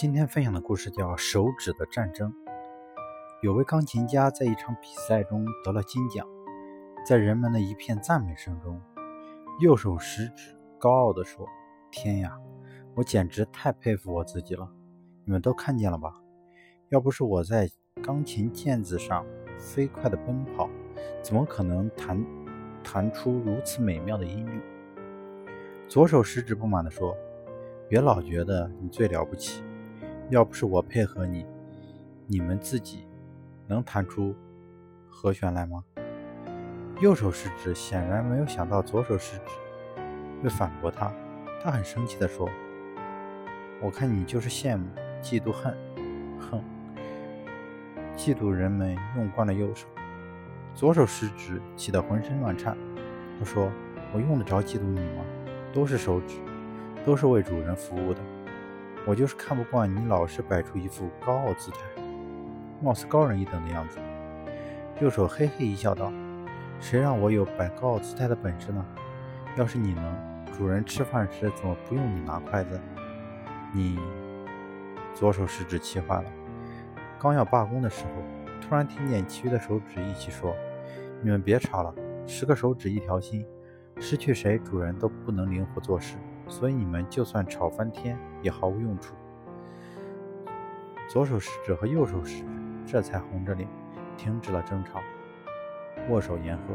今天分享的故事叫《手指的战争》。有位钢琴家在一场比赛中得了金奖，在人们的一片赞美声中，右手食指高傲地说：“天呀，我简直太佩服我自己了！你们都看见了吧？要不是我在钢琴键子上飞快地奔跑，怎么可能弹弹出如此美妙的音律？”左手食指不满地说：“别老觉得你最了不起。”要不是我配合你，你们自己能弹出和弦来吗？右手食指显然没有想到左手食指会反驳他，他很生气地说：“我看你就是羡慕、嫉妒、恨，哼，嫉妒人们用惯了右手。”左手食指气得浑身乱颤，他说：“我用得着嫉妒你吗？都是手指，都是为主人服务的。”我就是看不惯你老是摆出一副高傲姿态，貌似高人一等的样子。右手嘿嘿一笑，道：“谁让我有摆高傲姿态的本事呢？要是你能，主人吃饭时怎么不用你拿筷子？”你左手食指气坏了，刚要罢工的时候，突然听见其余的手指一起说：“你们别吵了，十个手指一条心，失去谁，主人都不能灵活做事。”所以你们就算吵翻天也毫无用处。左手食指和右手食指这才红着脸停止了争吵，握手言和。